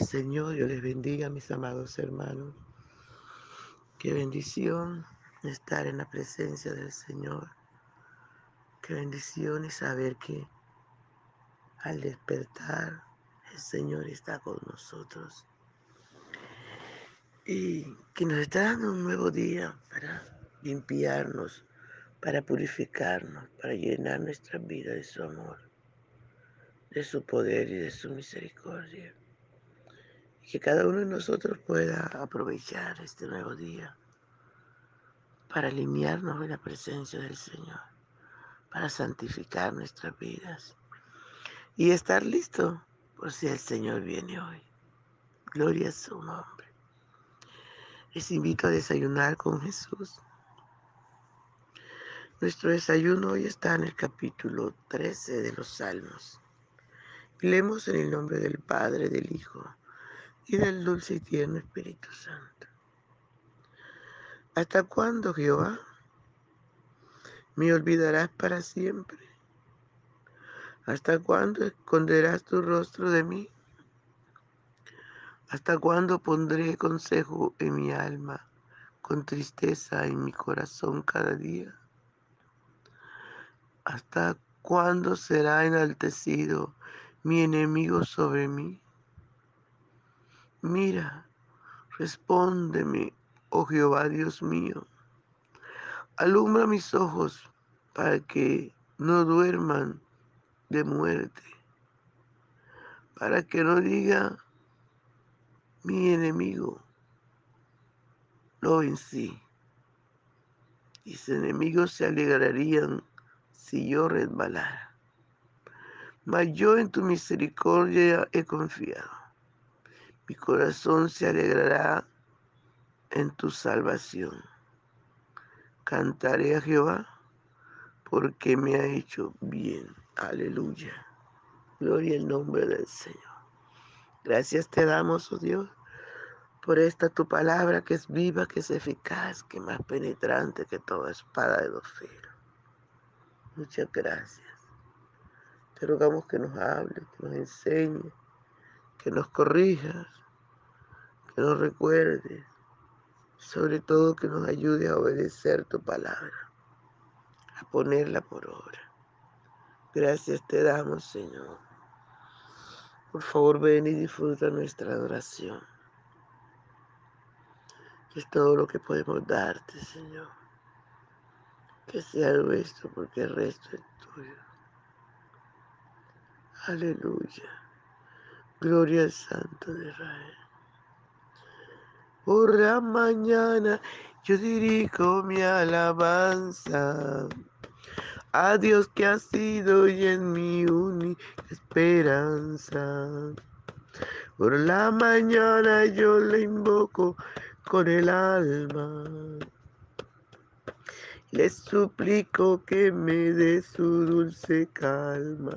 Señor, yo les bendiga, mis amados hermanos. Qué bendición estar en la presencia del Señor. Qué bendición y saber que al despertar el Señor está con nosotros. Y que nos está dando un nuevo día para limpiarnos, para purificarnos, para llenar nuestra vida de su amor, de su poder y de su misericordia que cada uno de nosotros pueda aprovechar este nuevo día para alinearnos en la presencia del Señor, para santificar nuestras vidas y estar listo por si el Señor viene hoy. Gloria a su nombre. Les invito a desayunar con Jesús. Nuestro desayuno hoy está en el capítulo 13 de los Salmos. Leemos en el nombre del Padre, del Hijo y del dulce y tierno Espíritu Santo. ¿Hasta cuándo, Jehová? ¿Me olvidarás para siempre? ¿Hasta cuándo esconderás tu rostro de mí? ¿Hasta cuándo pondré consejo en mi alma, con tristeza en mi corazón cada día? ¿Hasta cuándo será enaltecido mi enemigo sobre mí? Mira, respóndeme, oh Jehová Dios mío. Alumbra mis ojos para que no duerman de muerte, para que no diga mi enemigo, lo vencí. Mis enemigos se alegrarían si yo resbalara. Mas yo en tu misericordia he confiado. Mi corazón se alegrará en tu salvación. Cantaré a Jehová porque me ha hecho bien. Aleluya. Gloria al nombre del Señor. Gracias te damos, oh Dios, por esta tu palabra que es viva, que es eficaz, que es más penetrante que toda espada de dos filos. Muchas gracias. Te rogamos que nos hables, que nos enseñes que nos corrijas, que nos recuerdes, sobre todo que nos ayude a obedecer tu palabra, a ponerla por obra. Gracias te damos, Señor. Por favor, ven y disfruta nuestra adoración. es todo lo que podemos darte, Señor. Que sea nuestro, porque el resto es tuyo. Aleluya. Gloria al Santo de Israel. Por la mañana yo dirijo mi alabanza a Dios que ha sido y en mi única esperanza. Por la mañana yo le invoco con el alma. Le suplico que me dé su dulce calma.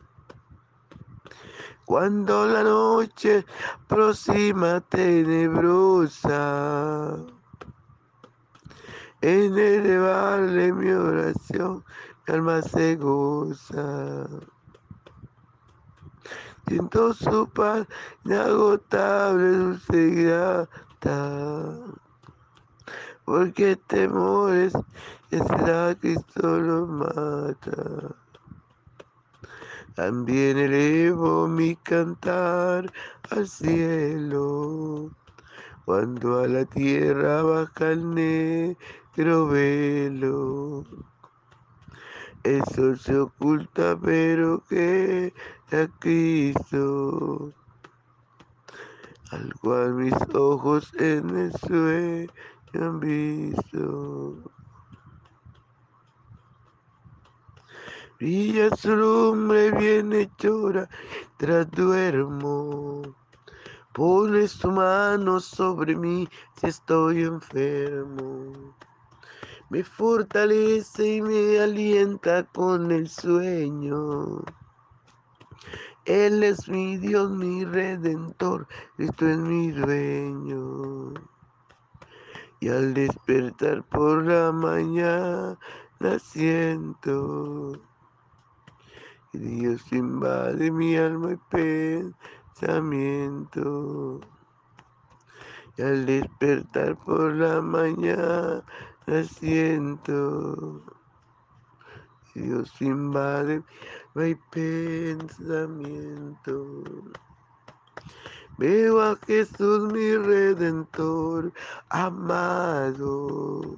Cuando la noche próxima tenebrosa, en elevarle mi oración, mi alma se goza. Siento su paz inagotable, dulce y grata, porque temores será Cristo lo mata. También elevo mi cantar al cielo, cuando a la tierra baja el negro velo. El sol se oculta, pero que a Cristo, al cual mis ojos en el sueño han visto. Brilla su lumbre hechora, tras duermo. Pones tu mano sobre mí si estoy enfermo. Me fortalece y me alienta con el sueño. Él es mi Dios, mi redentor, Cristo es mi dueño. Y al despertar por la mañana siento Dios invade mi alma y pensamiento. Y al despertar por la mañana siento Dios invade mi pensamiento. Veo a Jesús mi redentor amado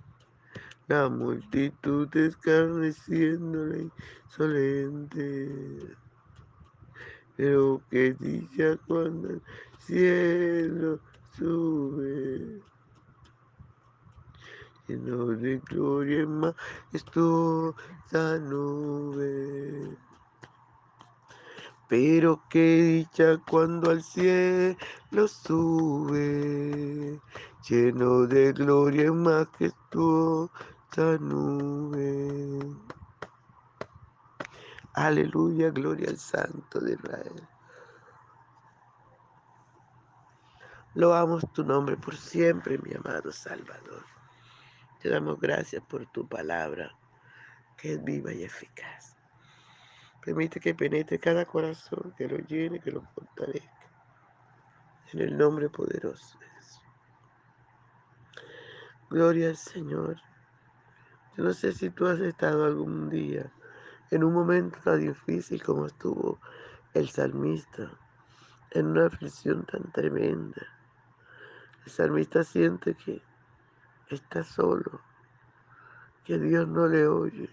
La multitud escarneciéndole insolente. Pero que dicha cuando el cielo sube lleno de gloria y majestuosa nube. Pero qué dicha cuando al cielo sube, lleno de gloria y majestuosa nube. Aleluya, gloria al Santo de Israel. Loamos tu nombre por siempre, mi amado Salvador. Te damos gracias por tu palabra, que es viva y eficaz. Permite que penetre cada corazón, que lo llene, que lo fortalezca. En el nombre poderoso de Jesús. Gloria al Señor. Yo no sé si tú has estado algún día en un momento tan difícil como estuvo el salmista, en una aflicción tan tremenda. El salmista siente que está solo, que Dios no le oye,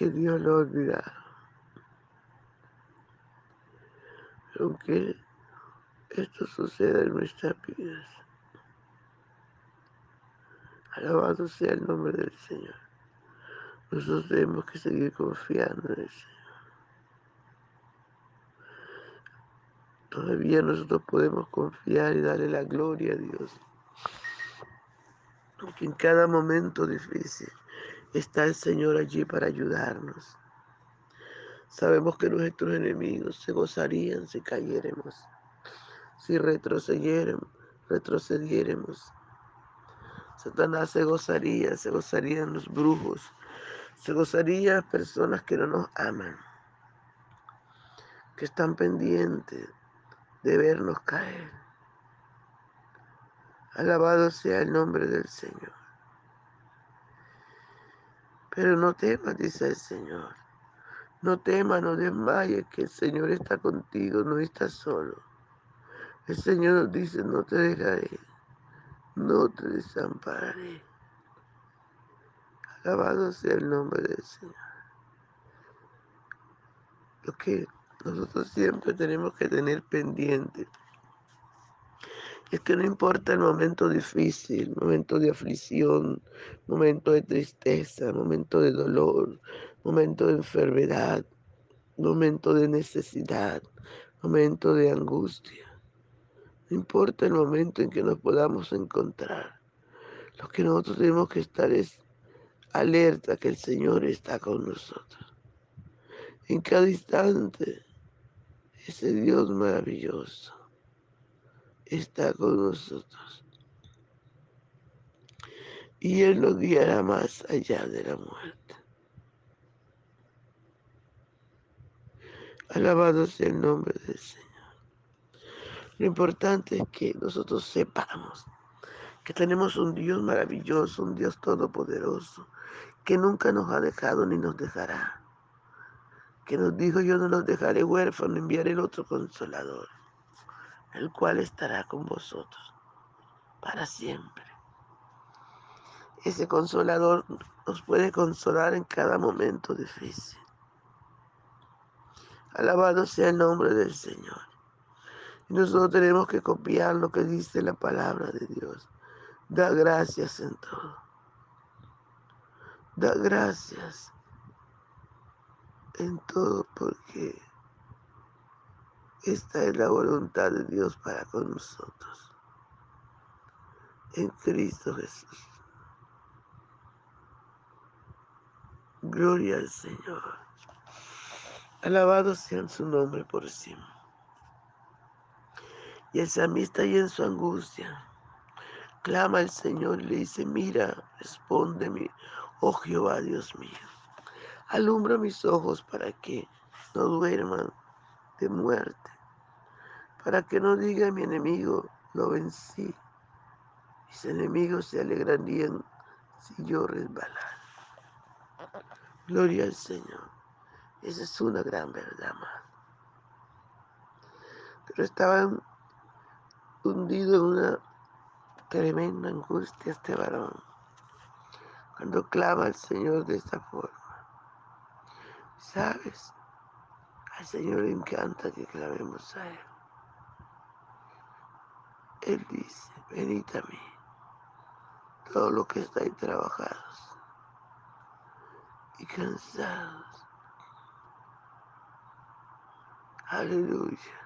que Dios lo ha olvidado. Aunque esto suceda en nuestras vidas, alabado sea el nombre del Señor. Nosotros tenemos que seguir confiando en el Señor. Todavía nosotros podemos confiar y darle la gloria a Dios. Porque en cada momento difícil está el Señor allí para ayudarnos. Sabemos que nuestros enemigos se gozarían si cayéramos, si retrocediéramos. Satanás se gozaría, se gozarían los brujos, se gozarían personas que no nos aman, que están pendientes de vernos caer. Alabado sea el nombre del Señor. Pero no temas, dice el Señor. No temas, no desmayes, que el Señor está contigo, no estás solo. El Señor nos dice, no te dejaré, no te desampararé. Alabado sea el nombre del Señor. Lo que nosotros siempre tenemos que tener pendiente es que no importa el momento difícil, momento de aflicción, momento de tristeza, momento de dolor, momento de enfermedad, momento de necesidad, momento de angustia. No importa el momento en que nos podamos encontrar. Lo que nosotros tenemos que estar es alerta que el Señor está con nosotros. En cada instante, ese Dios maravilloso está con nosotros. Y Él nos guiará más allá de la muerte. Alabado sea el nombre del Señor. Lo importante es que nosotros sepamos que tenemos un Dios maravilloso, un Dios todopoderoso, que nunca nos ha dejado ni nos dejará. Que nos dijo, yo no los dejaré huérfanos, enviaré el otro consolador el cual estará con vosotros para siempre. Ese consolador nos puede consolar en cada momento difícil. Alabado sea el nombre del Señor. Y nosotros tenemos que copiar lo que dice la palabra de Dios. Da gracias en todo. Da gracias en todo porque esta es la voluntad de Dios para con nosotros. En Cristo Jesús. Gloria al Señor. Alabado sea su nombre por siempre. Y el samista y en su angustia clama al Señor y le dice, mira, respóndeme, oh Jehová Dios mío. Alumbra mis ojos para que no duerman de muerte, para que no diga mi enemigo, lo vencí. Mis enemigos se alegrarían si yo resbalara. Gloria al Señor. Esa es una gran verdad, más. Pero estaban hundido en una tremenda angustia este varón cuando clama al Señor de esta forma. ¿Sabes? Al Señor le encanta que clamemos a Él. Él dice, venid a mí, todos los que estáis trabajados y cansados. Aleluya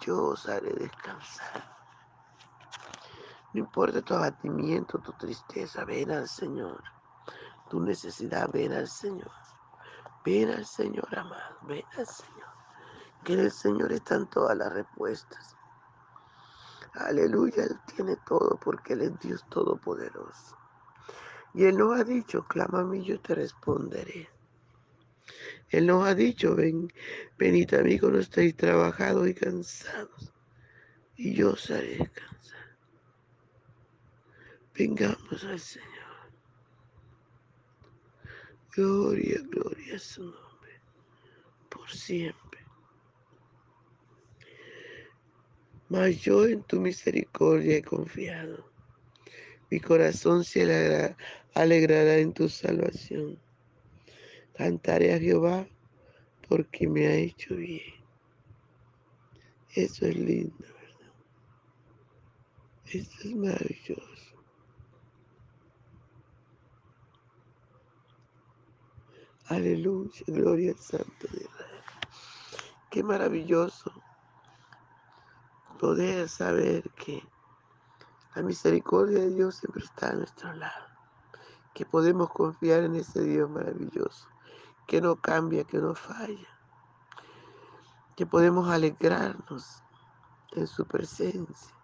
yo os haré descansar. No importa tu abatimiento, tu tristeza, ven al Señor. Tu necesidad, ven al Señor. Ven al Señor, amado, ven al Señor. Que en el Señor están todas las respuestas. Aleluya, Él tiene todo porque Él es Dios Todopoderoso. Y Él nos ha dicho, clama a mí, yo te responderé. Él nos ha dicho, ven, venid a mí cuando estéis trabajados y cansados, y yo os haré descansar. Vengamos al Señor. Gloria, gloria a su nombre, por siempre. Mas yo en tu misericordia he confiado. Mi corazón se alegrará en tu salvación. Cantaré a Jehová porque me ha hecho bien. Eso es lindo, ¿verdad? Esto es maravilloso. Aleluya, gloria al Santo de Israel. Qué maravilloso poder saber que la misericordia de Dios siempre está a nuestro lado, que podemos confiar en ese Dios maravilloso que no cambia, que no falla, que podemos alegrarnos en su presencia,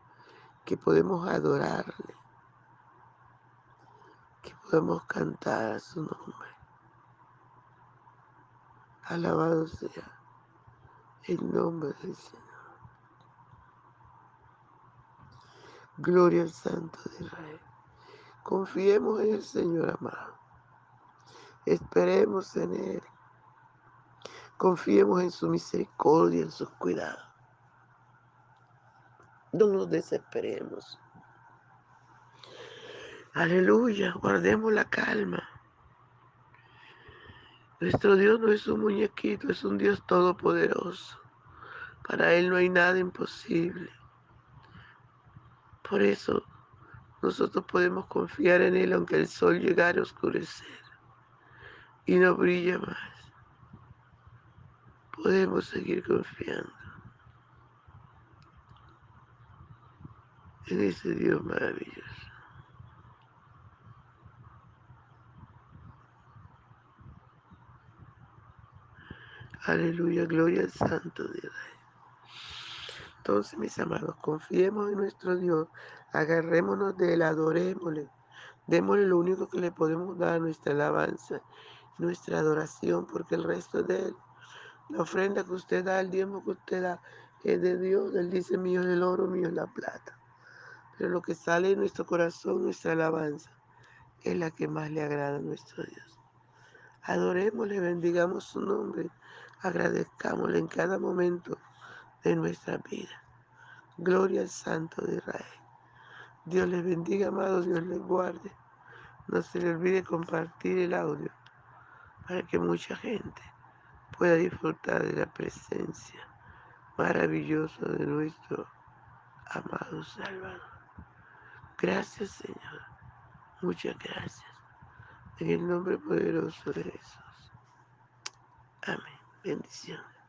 que podemos adorarle, que podemos cantar a su nombre. Alabado sea el nombre del Señor. Gloria al Santo de Israel. Confiemos en el Señor amado. Esperemos en Él. Confiemos en su misericordia, en sus cuidados. No nos desesperemos. Aleluya, guardemos la calma. Nuestro Dios no es un muñequito, es un Dios todopoderoso. Para Él no hay nada imposible. Por eso nosotros podemos confiar en Él aunque el sol llegara a oscurecer y no brilla más, podemos seguir confiando en ese Dios maravilloso. Aleluya, gloria al Santo de Israel. Entonces, mis amados, confiemos en nuestro Dios, agarrémonos de él, adorémosle, démosle lo único que le podemos dar, nuestra alabanza nuestra adoración, porque el resto de Él, la ofrenda que usted da, el diezmo que usted da, es de Dios. Él dice, mío es el oro, mío es la plata. Pero lo que sale de nuestro corazón, nuestra alabanza, es la que más le agrada a nuestro Dios. Adorémosle, bendigamos su nombre, agradezcámosle en cada momento de nuestra vida. Gloria al Santo de Israel. Dios les bendiga, amados, Dios les guarde. No se le olvide compartir el audio para que mucha gente pueda disfrutar de la presencia maravillosa de nuestro amado Salvador. Gracias, Señor. Muchas gracias. En el nombre poderoso de Jesús. Amén. Bendiciones.